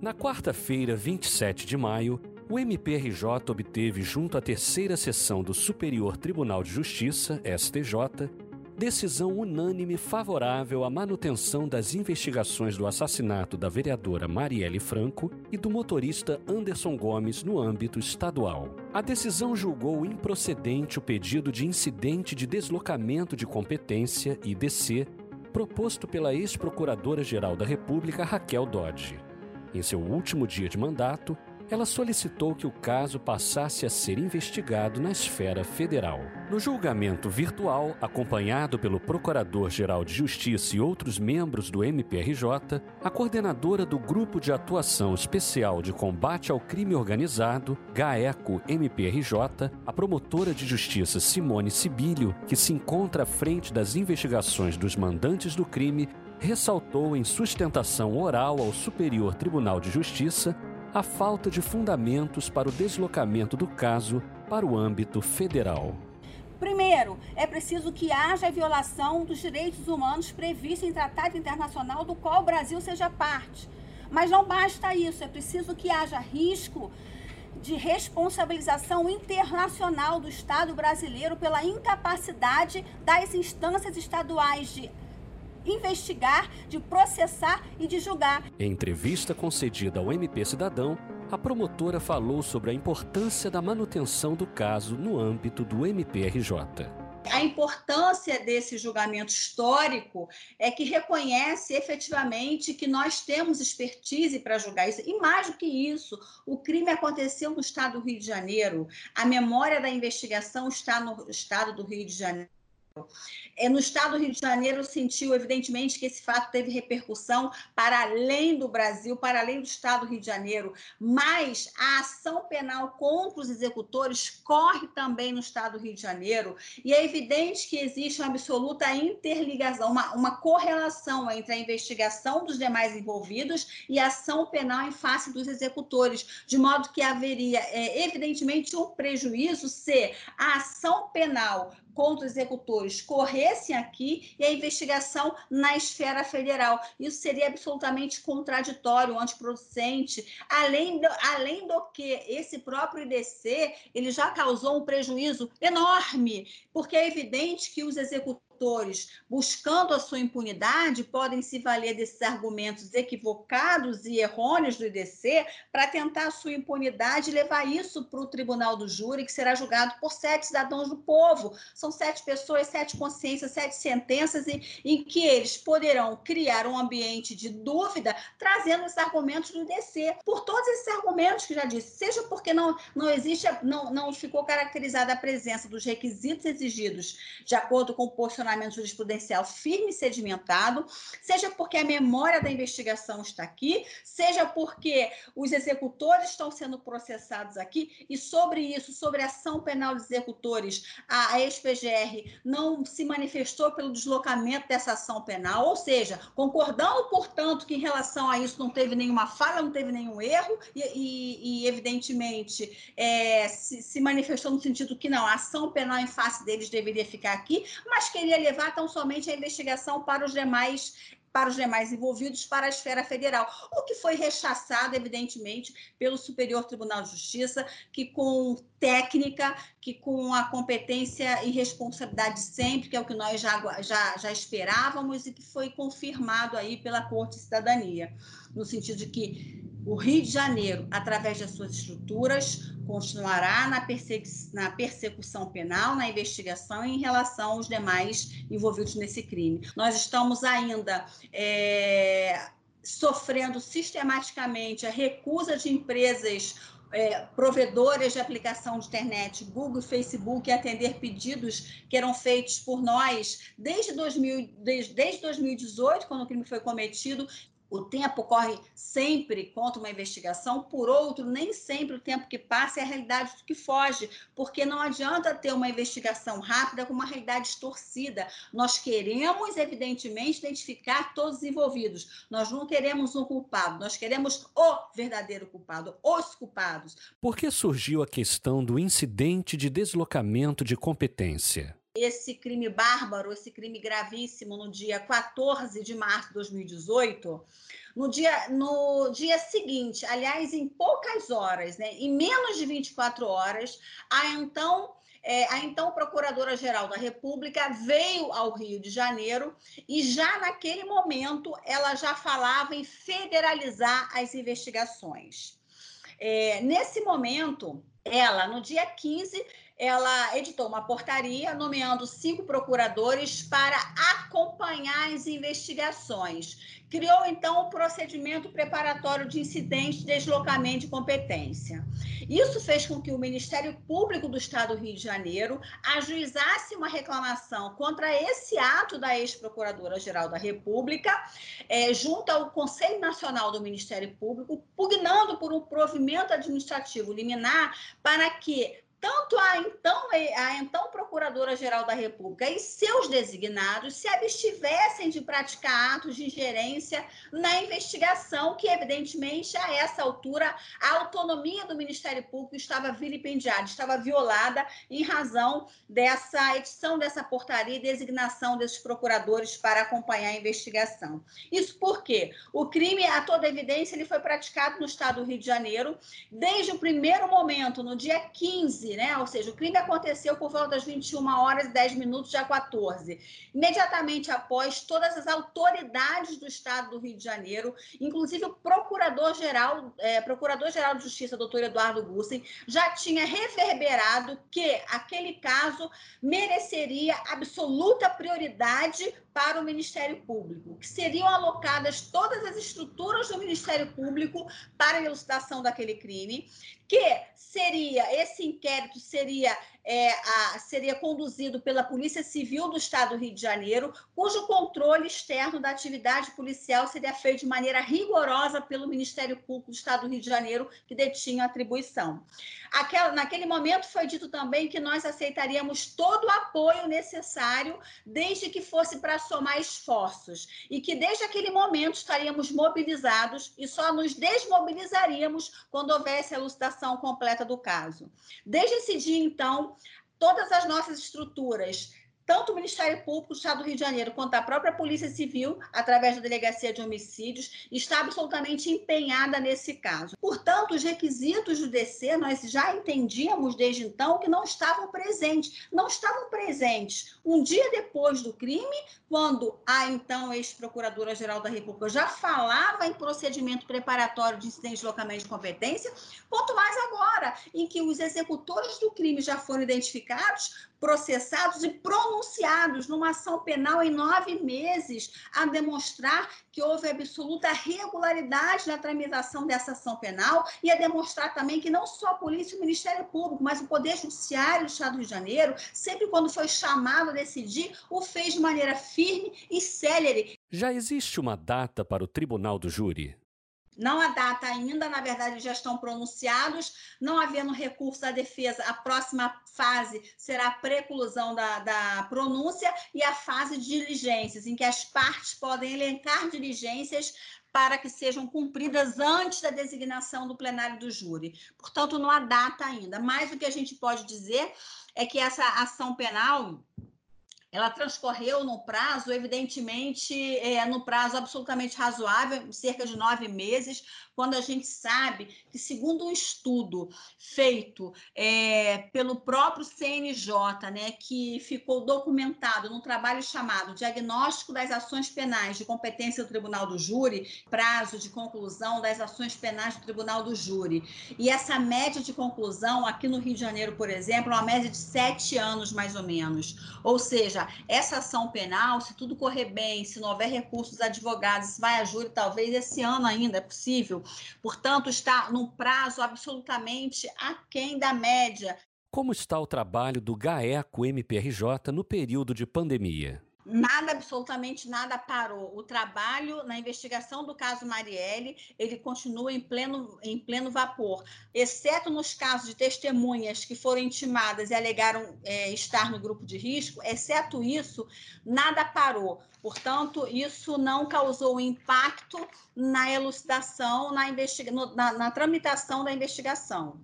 Na quarta-feira, 27 de maio, o MPRJ obteve, junto à terceira sessão do Superior Tribunal de Justiça, STJ, decisão unânime favorável à manutenção das investigações do assassinato da vereadora Marielle Franco e do motorista Anderson Gomes no âmbito estadual. A decisão julgou improcedente o pedido de incidente de deslocamento de competência, IDC, proposto pela ex-procuradora-geral da República Raquel Dodge. Em seu último dia de mandato, ela solicitou que o caso passasse a ser investigado na esfera federal. No julgamento virtual, acompanhado pelo Procurador-Geral de Justiça e outros membros do MPRJ, a coordenadora do Grupo de Atuação Especial de Combate ao Crime Organizado, GAECO MPRJ, a promotora de justiça Simone Sibilho, que se encontra à frente das investigações dos mandantes do crime, ressaltou em sustentação oral ao Superior Tribunal de Justiça a falta de fundamentos para o deslocamento do caso para o âmbito federal. Primeiro, é preciso que haja violação dos direitos humanos previstos em tratado internacional do qual o Brasil seja parte. Mas não basta isso, é preciso que haja risco de responsabilização internacional do Estado brasileiro pela incapacidade das instâncias estaduais de investigar, de processar e de julgar. Em entrevista concedida ao MP Cidadão, a promotora falou sobre a importância da manutenção do caso no âmbito do MPRJ. A importância desse julgamento histórico é que reconhece efetivamente que nós temos expertise para julgar isso. E mais do que isso, o crime aconteceu no estado do Rio de Janeiro, a memória da investigação está no estado do Rio de Janeiro. É, no estado do Rio de Janeiro, sentiu, evidentemente, que esse fato teve repercussão para além do Brasil, para além do estado do Rio de Janeiro, mas a ação penal contra os executores corre também no estado do Rio de Janeiro, e é evidente que existe uma absoluta interligação, uma, uma correlação entre a investigação dos demais envolvidos e a ação penal em face dos executores, de modo que haveria, é, evidentemente, um prejuízo se a ação penal contra os executores corressem aqui e a investigação na esfera federal. Isso seria absolutamente contraditório, antiproducente, além do, além do que esse próprio IDC ele já causou um prejuízo enorme, porque é evidente que os executores buscando a sua impunidade, podem se valer desses argumentos equivocados e errôneos do IDC para tentar a sua impunidade e levar isso para o tribunal do júri, que será julgado por sete cidadãos do povo. São sete pessoas, sete consciências, sete sentenças, e, em que eles poderão criar um ambiente de dúvida, trazendo esses argumentos do IDC. Por todos esses argumentos que já disse, seja porque não, não existe, não, não ficou caracterizada a presença dos requisitos exigidos de acordo com o posicionamento posicionamento jurisprudencial firme e sedimentado, seja porque a memória da investigação está aqui, seja porque os executores estão sendo processados aqui, e sobre isso, sobre a ação penal dos executores, a ex-PGR não se manifestou pelo deslocamento dessa ação penal, ou seja, concordando, portanto, que em relação a isso não teve nenhuma falha, não teve nenhum erro, e, e, e evidentemente, é, se, se manifestou no sentido que não, a ação penal em face deles deveria ficar aqui, mas queria levar tão somente a investigação para os demais para os demais envolvidos para a esfera federal, o que foi rechaçado, evidentemente, pelo Superior Tribunal de Justiça, que com técnica, que com a competência e responsabilidade sempre, que é o que nós já, já, já esperávamos e que foi confirmado aí pela Corte de Cidadania, no sentido de que o Rio de Janeiro, através das suas estruturas, continuará na, na, persecução penal, na investigação em relação aos demais envolvidos nesse crime. Nós estamos ainda é, sofrendo sistematicamente a recusa de empresas é, provedoras de aplicação de internet, Google e Facebook, atender pedidos que eram feitos por nós desde, 2000, desde, desde 2018, quando o crime foi cometido, o tempo corre sempre contra uma investigação, por outro, nem sempre o tempo que passa é a realidade que foge, porque não adianta ter uma investigação rápida com uma realidade distorcida. Nós queremos, evidentemente, identificar todos os envolvidos. Nós não queremos um culpado, nós queremos o verdadeiro culpado, os culpados. Por que surgiu a questão do incidente de deslocamento de competência? Esse crime bárbaro, esse crime gravíssimo no dia 14 de março de 2018, no dia, no dia seguinte, aliás, em poucas horas, né, em menos de 24 horas, a então é, a então Procuradora-Geral da República veio ao Rio de Janeiro e já naquele momento ela já falava em federalizar as investigações. É, nesse momento, ela, no dia 15, ela editou uma portaria nomeando cinco procuradores para acompanhar as investigações. Criou, então, o procedimento preparatório de incidente de deslocamento de competência. Isso fez com que o Ministério Público do Estado do Rio de Janeiro ajuizasse uma reclamação contra esse ato da ex-procuradora-geral da República, é, junto ao Conselho Nacional do Ministério Público, pugnando por um provimento administrativo liminar para que tanto a então, a então Procuradora-Geral da República e seus designados se abstivessem de praticar atos de ingerência na investigação, que, evidentemente, a essa altura, a autonomia do Ministério Público estava vilipendiada, estava violada em razão dessa edição dessa portaria e designação desses procuradores para acompanhar a investigação. Isso porque o crime, a toda evidência, ele foi praticado no estado do Rio de Janeiro desde o primeiro momento, no dia 15 15, né? Ou seja, o crime aconteceu por volta das 21 horas e 10 minutos, já 14. Imediatamente após, todas as autoridades do Estado do Rio de Janeiro, inclusive o Procurador-Geral, é, Procurador-Geral de Justiça, doutor Eduardo Gussen, já tinha reverberado que aquele caso mereceria absoluta prioridade para o Ministério Público, que seriam alocadas todas as estruturas do Ministério Público para a elucidação daquele crime, que seria esse inquérito seria é, a, seria conduzido pela Polícia Civil do Estado do Rio de Janeiro, cujo controle externo da atividade policial seria feito de maneira rigorosa pelo Ministério Público do Estado do Rio de Janeiro, que detinha a atribuição. Aquela, naquele momento foi dito também que nós aceitaríamos todo o apoio necessário, desde que fosse para somar esforços, e que desde aquele momento estaríamos mobilizados e só nos desmobilizaríamos quando houvesse a elucidação completa do caso. Desde esse dia, então, todas as nossas estruturas, tanto o Ministério Público do Estado do Rio de Janeiro quanto a própria Polícia Civil, através da Delegacia de Homicídios, está absolutamente empenhada nesse caso. Portanto, os requisitos do DC nós já entendíamos desde então que não estavam presentes. Não estavam presentes um dia depois do crime, quando a então ex-procuradora-geral da República já falava em procedimento preparatório de incidente de deslocamento de competência, quanto mais agora, em que os executores do crime já foram identificados, processados e pronunciados numa ação penal em nove meses, a demonstrar que houve absoluta regularidade na tramitação dessa ação penal e a demonstrar também que não só a polícia e o Ministério Público, mas o Poder Judiciário do Estado do Rio de Janeiro, sempre quando foi chamado a decidir, o fez de maneira firme e célere. Já existe uma data para o Tribunal do Júri? Não há data ainda, na verdade, já estão pronunciados. Não havendo recurso da defesa, a próxima fase será a preclusão da, da pronúncia e a fase de diligências, em que as partes podem elencar diligências para que sejam cumpridas antes da designação do plenário do júri. Portanto, não há data ainda. Mas o que a gente pode dizer é que essa ação penal ela transcorreu no prazo, evidentemente, é, no prazo absolutamente razoável, cerca de nove meses, quando a gente sabe que, segundo um estudo feito é, pelo próprio CNJ, né, que ficou documentado num trabalho chamado Diagnóstico das Ações Penais de Competência do Tribunal do Júri, prazo de conclusão das ações penais do Tribunal do Júri. E essa média de conclusão, aqui no Rio de Janeiro, por exemplo, é uma média de sete anos, mais ou menos. Ou seja, essa ação penal, se tudo correr bem, se não houver recursos advogados, vai a júri, talvez esse ano ainda é possível. Portanto, está num prazo absolutamente aquém da média. Como está o trabalho do GAECO MPRJ no período de pandemia? Nada, absolutamente nada parou. O trabalho na investigação do caso Marielle, ele continua em pleno, em pleno vapor, exceto nos casos de testemunhas que foram intimadas e alegaram é, estar no grupo de risco, exceto isso, nada parou. Portanto, isso não causou impacto na elucidação, na, investiga na, na tramitação da investigação.